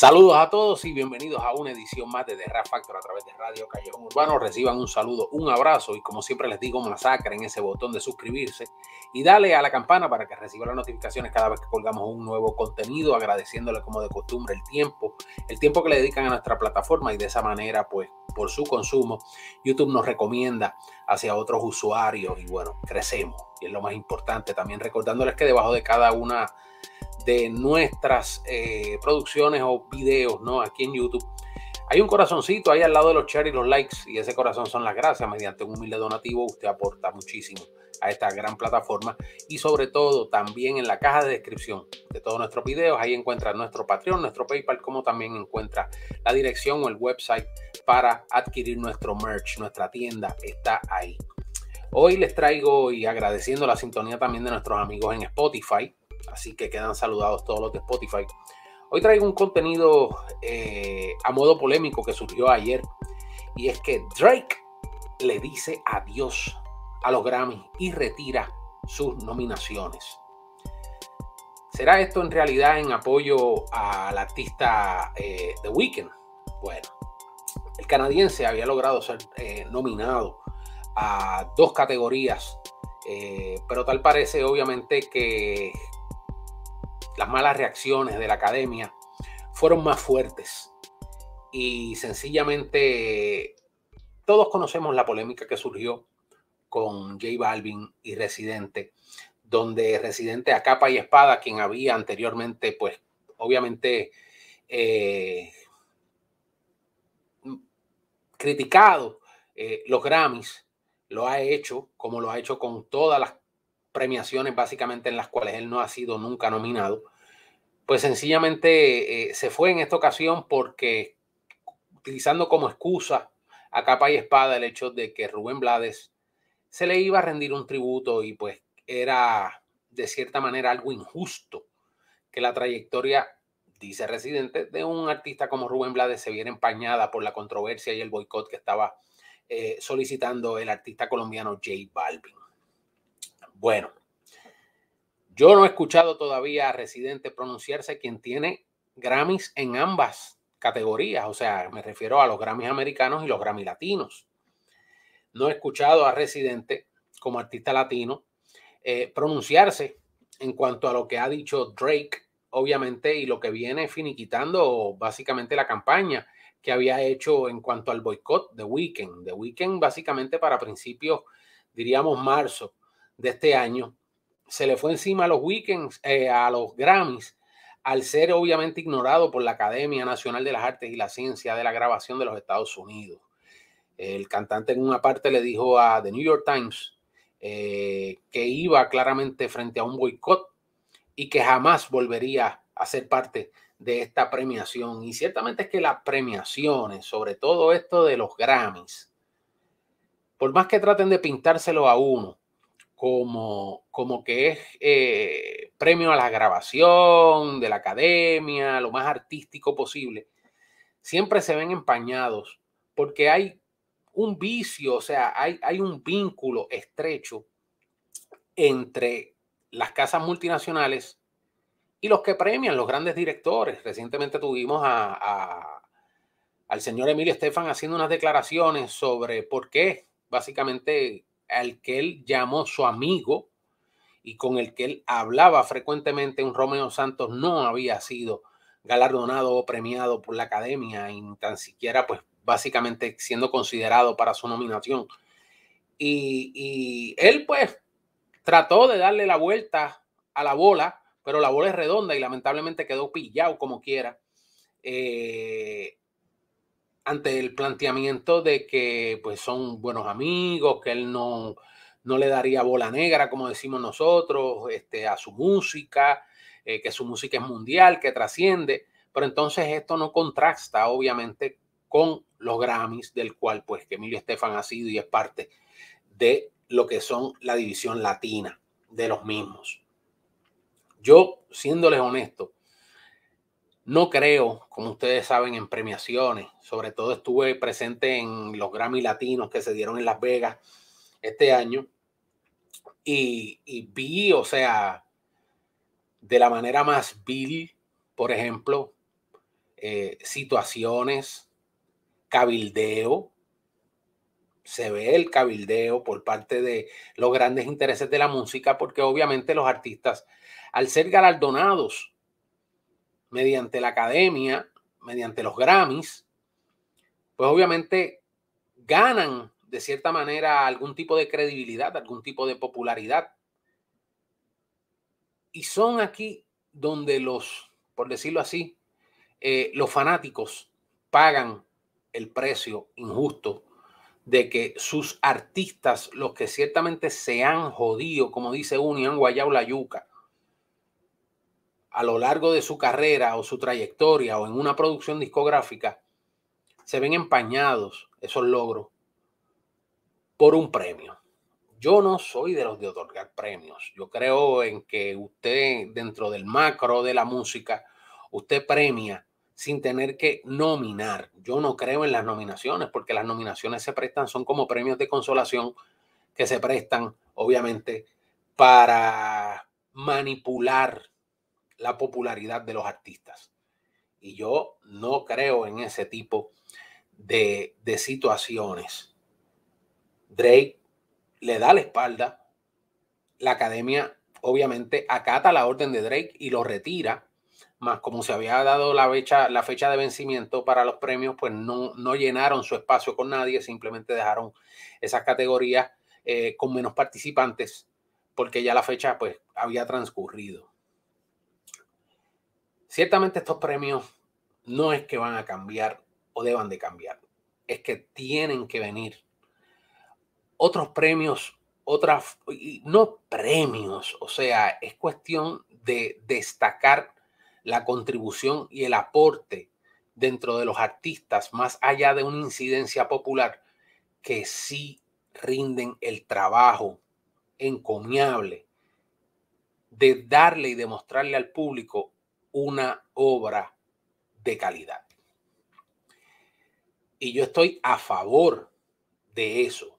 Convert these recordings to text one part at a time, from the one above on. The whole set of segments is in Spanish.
Saludos a todos y bienvenidos a una edición más de The Rap Factor a través de Radio Callejón Urbano. Reciban un saludo, un abrazo y como siempre les digo, masacren ese botón de suscribirse y dale a la campana para que reciban las notificaciones cada vez que colgamos un nuevo contenido, agradeciéndole como de costumbre el tiempo, el tiempo que le dedican a nuestra plataforma y de esa manera, pues por su consumo, YouTube nos recomienda hacia otros usuarios y bueno, crecemos y es lo más importante. También recordándoles que debajo de cada una de nuestras eh, producciones o videos, ¿no? Aquí en YouTube. Hay un corazoncito ahí al lado de los shares y los likes y ese corazón son las gracias. Mediante un humilde donativo usted aporta muchísimo a esta gran plataforma y sobre todo también en la caja de descripción de todos nuestros videos ahí encuentra nuestro Patreon, nuestro PayPal, como también encuentra la dirección o el website para adquirir nuestro merch, nuestra tienda está ahí. Hoy les traigo y agradeciendo la sintonía también de nuestros amigos en Spotify, Así que quedan saludados todos los de Spotify. Hoy traigo un contenido eh, a modo polémico que surgió ayer. Y es que Drake le dice adiós a los Grammy y retira sus nominaciones. ¿Será esto en realidad en apoyo al artista eh, The Weeknd? Bueno, el canadiense había logrado ser eh, nominado a dos categorías, pero tal parece obviamente que las malas reacciones de la academia fueron más fuertes. Y sencillamente todos conocemos la polémica que surgió con J Balvin y Residente, donde Residente a capa y espada, quien había anteriormente, pues obviamente eh, criticado eh, los Grammys, lo ha hecho como lo ha hecho con todas las premiaciones básicamente en las cuales él no ha sido nunca nominado, pues sencillamente eh, se fue en esta ocasión porque utilizando como excusa a capa y espada el hecho de que Rubén Blades se le iba a rendir un tributo y pues era de cierta manera algo injusto que la trayectoria, dice Residente, de un artista como Rubén Blades se viera empañada por la controversia y el boicot que estaba eh, solicitando el artista colombiano J Balvin. Bueno, yo no he escuchado todavía a Residente pronunciarse quien tiene Grammys en ambas categorías, o sea, me refiero a los Grammys americanos y los Grammys latinos. No he escuchado a Residente como artista latino eh, pronunciarse en cuanto a lo que ha dicho Drake, obviamente, y lo que viene finiquitando básicamente la campaña que había hecho en cuanto al boicot de Weekend. De Weekend básicamente para principios, diríamos marzo, de este año, se le fue encima a los weekends, eh, a los Grammys, al ser obviamente ignorado por la Academia Nacional de las Artes y la Ciencia de la Grabación de los Estados Unidos. El cantante en una parte le dijo a The New York Times eh, que iba claramente frente a un boicot y que jamás volvería a ser parte de esta premiación. Y ciertamente es que las premiaciones, sobre todo esto de los Grammys, por más que traten de pintárselo a uno, como, como que es eh, premio a la grabación de la academia, lo más artístico posible, siempre se ven empañados porque hay un vicio, o sea, hay, hay un vínculo estrecho entre las casas multinacionales y los que premian, los grandes directores. Recientemente tuvimos a, al señor Emilio Estefan haciendo unas declaraciones sobre por qué básicamente al que él llamó su amigo y con el que él hablaba frecuentemente, un Romeo Santos no había sido galardonado o premiado por la academia, y tan siquiera, pues básicamente siendo considerado para su nominación. Y, él, pues, trató de darle la vuelta a la bola, pero la bola es redonda y lamentablemente quedó pillado como quiera. Eh, ante el planteamiento de que pues son buenos amigos, que él no, no le daría bola negra, como decimos nosotros, este, a su música, eh, que su música es mundial, que trasciende, pero entonces esto no contrasta obviamente con los Grammys, del cual pues Emilio Estefan ha sido y es parte de lo que son la división latina de los mismos. Yo, siéndoles honesto, no creo, como ustedes saben, en premiaciones. Sobre todo estuve presente en los Grammy Latinos que se dieron en Las Vegas este año. Y, vi, o sea, de la manera más vil, por ejemplo, eh, situaciones, cabildeo, se ve el cabildeo por parte de los grandes intereses de la música, porque obviamente los artistas, al ser galardonados mediante la academia, mediante los Grammys, pues obviamente ganan de cierta manera algún tipo de credibilidad, algún tipo de popularidad. Y son aquí donde los, por decirlo así, eh, los fanáticos pagan el precio injusto de que sus artistas, los que ciertamente se han jodido, como dice uno, y yuca, a lo largo de su carrera o su trayectoria o en una producción discográfica, se ven empañados esos logros por un premio. Yo no soy de los de otorgar premios. Yo creo en que usted, dentro del macro de la música, usted premia sin tener que nominar. Yo no creo en las nominaciones porque las nominaciones se prestan, son como premios de consolación que se prestan, obviamente, para manipular la popularidad de los artistas. Y yo no creo en ese tipo de, de situaciones. Drake le da la espalda. La academia obviamente acata la orden de Drake y lo retira más como se había dado la fecha, la fecha de vencimiento para los premios, pues no, no llenaron su espacio con nadie, simplemente dejaron esas categorías eh, con menos participantes, porque ya la fecha pues había transcurrido. Ciertamente estos premios no es que van a cambiar o deban de cambiar, es que tienen que venir otros premios, otras, no premios, o sea, es cuestión de destacar la contribución y el aporte dentro de los artistas, más allá de una incidencia popular, que sí rinden el trabajo encomiable de darle y demostrarle al público una obra de calidad. Y yo estoy a favor de eso.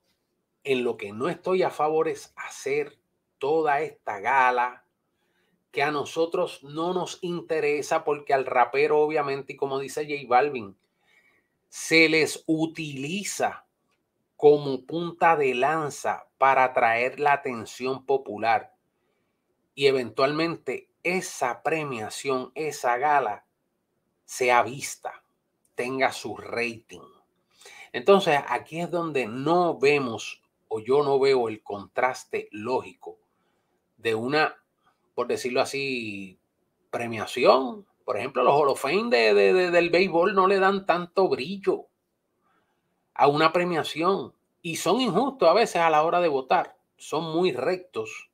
En lo que no estoy a favor es hacer toda esta gala, que a nosotros no nos interesa porque al rapero, obviamente, y como dice J Balvin, se les utiliza como punta de lanza para atraer la atención popular. Y eventualmente esa premiación, esa gala, sea vista, tenga su rating. Entonces, aquí es donde no vemos o yo no veo el contraste lógico de una por decirlo así, premiación. Por ejemplo, los Hall de, del béisbol no le dan tanto brillo a una premiación y son injustos a veces a la hora de votar. Son muy rectos,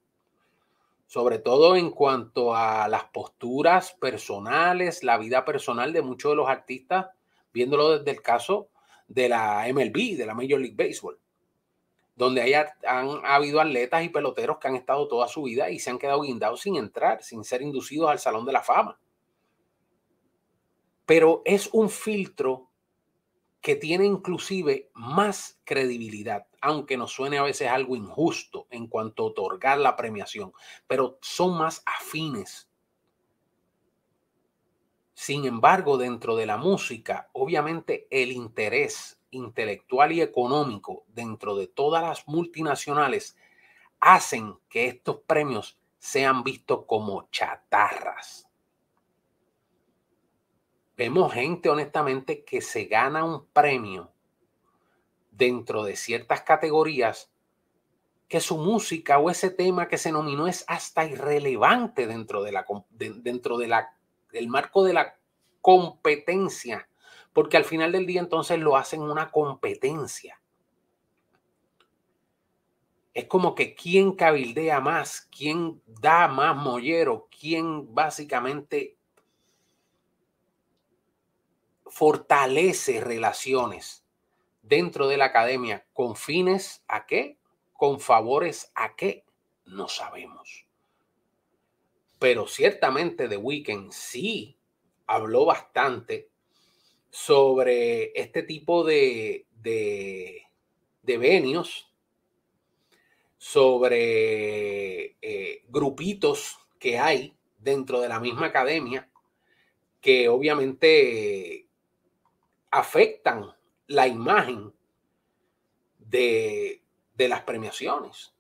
sobre todo en cuanto a las posturas personales, la vida personal de muchos de los artistas, viéndolo desde el caso de la MLB, de la Major League Baseball donde haya, han habido atletas y peloteros que han estado toda su vida y se han quedado guindados sin entrar, sin ser inducidos al Salón de la Fama. Pero es un filtro que tiene inclusive más credibilidad, aunque nos suene a veces algo injusto en cuanto a otorgar la premiación, pero son más afines. Sin embargo, dentro de la música, obviamente el interés intelectual y económico dentro de todas las multinacionales hacen que estos premios sean vistos como chatarras. Vemos gente honestamente que se gana un premio dentro de ciertas categorías que su música o ese tema que se nominó es hasta irrelevante dentro de la dentro de la del marco de la competencia porque al final del día entonces lo hacen una competencia. Es como que quién cabildea más, quién da más mollero, quién básicamente fortalece relaciones dentro de la academia con fines a qué, con favores a qué, no sabemos. Pero ciertamente The Weeknd sí habló bastante sobre este tipo de, de, venios, sobre eh, grupitos que hay dentro de la misma academia que obviamente afectan la imagen de, de las premiaciones.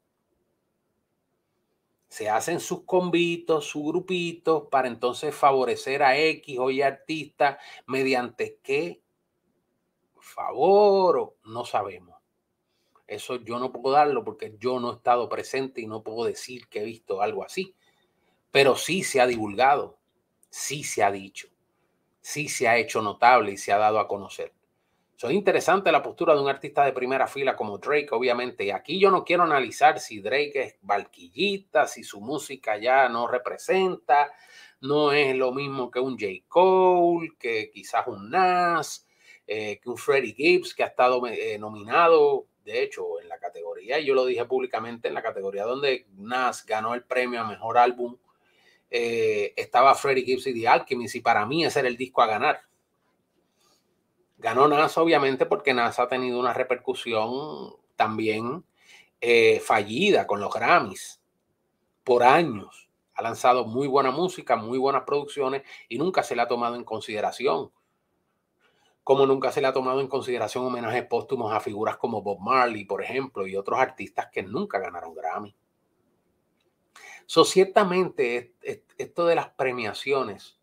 Se hacen sus convitos, sus grupitos para entonces favorecer a X o Y artista mediante qué favor, no sabemos. Eso yo no puedo darlo porque yo no he estado presente y no puedo decir que he visto algo así. Pero sí se ha divulgado, sí se ha dicho, sí se ha hecho notable y se ha dado a conocer. Es interesante la postura de un artista de primera fila como Drake, obviamente. Y aquí yo no quiero analizar si Drake es barquillita, si su música ya no representa, no es lo mismo que un J. Cole, que quizás un Nas, eh, que un Freddie Gibbs, que ha estado eh, nominado, de hecho, en la categoría, y yo lo dije públicamente, en la categoría donde Nas ganó el premio a mejor álbum, eh, estaba Freddie Gibbs y The Alchemist, y para mí ese era el disco a ganar Ganó NASA, obviamente, porque NASA ha tenido una repercusión también eh, fallida con los Grammys por años. Ha lanzado muy buena música, muy buenas producciones y nunca se le ha tomado en consideración. Como nunca se le ha tomado en consideración homenajes póstumos a figuras como Bob Marley, por ejemplo, y otros artistas que nunca ganaron Grammy. So, ciertamente, esto de las premiaciones,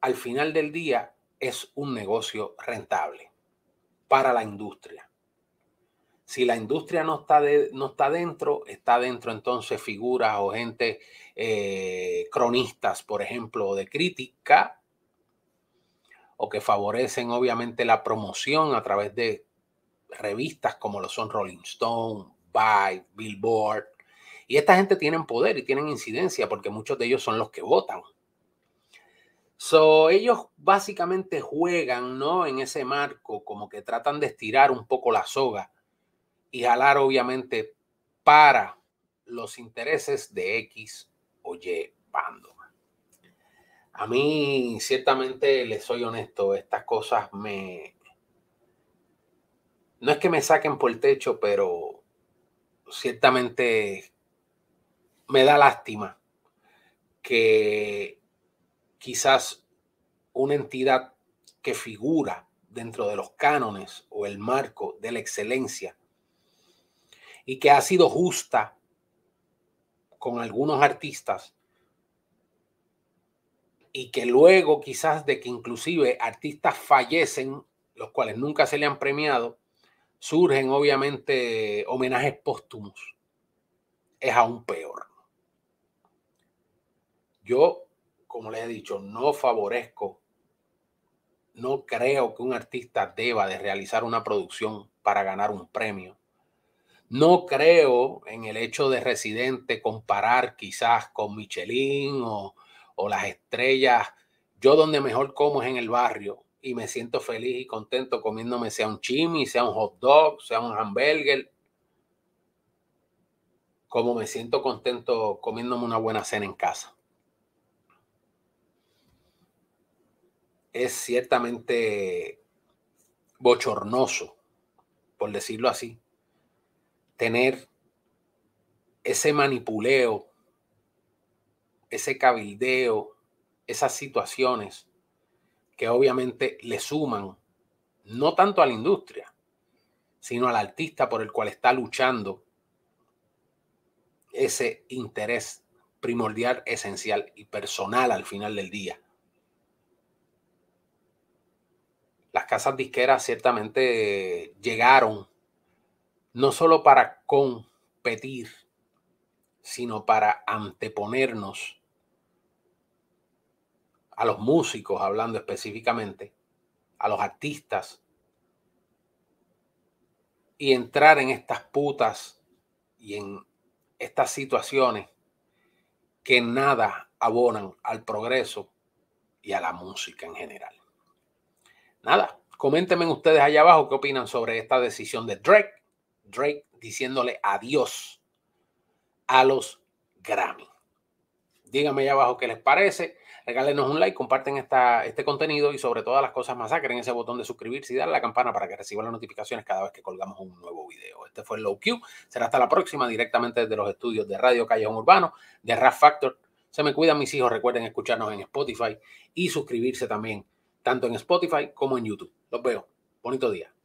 al final del día, es un negocio rentable para la industria. Si la industria no está, no está dentro, está dentro entonces figuras o gente eh, cronistas, por ejemplo, de crítica, o que favorecen obviamente la promoción a través de revistas como lo son Rolling Stone, Vibe, Billboard. Y esta gente tienen poder y tienen incidencia porque muchos de ellos son los que votan. So, ellos básicamente juegan, ¿no? En ese marco, como que tratan de estirar un poco la soga y jalar, obviamente, para los intereses de X o Y bando. A mí, ciertamente, les soy honesto, estas cosas me... No es que me saquen por el techo, pero ciertamente me da lástima que quizás una entidad que figura dentro de los cánones o el marco de la excelencia y que ha sido justa con algunos artistas y que luego quizás de que inclusive artistas fallecen, los cuales nunca se le han premiado, surgen obviamente homenajes póstumos. Es aún peor. Yo como les he dicho, no favorezco, no creo que un artista deba de realizar una producción para ganar un premio. No creo en el hecho de Residente comparar quizás con Michelin o, las estrellas. Yo donde mejor como es en el barrio y me siento feliz y contento comiéndome sea un chimi, sea un hot dog, sea un hamburger. Como me siento contento comiéndome una buena cena en casa. Es ciertamente bochornoso, por decirlo así, tener ese manipuleo, ese cabildeo, esas situaciones que obviamente le suman no tanto a la industria, sino al artista por el cual está luchando ese interés primordial, esencial y personal al final del día. Las casas disqueras ciertamente llegaron no solo para competir, sino para anteponernos a los músicos, hablando específicamente, a los artistas, y entrar en estas putas y en estas situaciones que nada abonan al progreso y a la música en general nada, coméntenme ustedes allá abajo qué opinan sobre esta decisión de Drake. Drake diciéndole adiós a los Grammy. Díganme allá abajo qué les parece. Regálenos un like, comparten esta, este contenido y sobre todas las cosas masacren ese botón de suscribirse y darle a la campana para que reciban las notificaciones cada vez que colgamos un nuevo video. Este fue Low Q. Será hasta la próxima directamente desde los estudios de Radio Callejón Urbano, de Rap Factor Se me cuidan mis hijos. Recuerden escucharnos en Spotify y suscribirse también, tanto en Spotify como en YouTube. Los veo. Bonito día.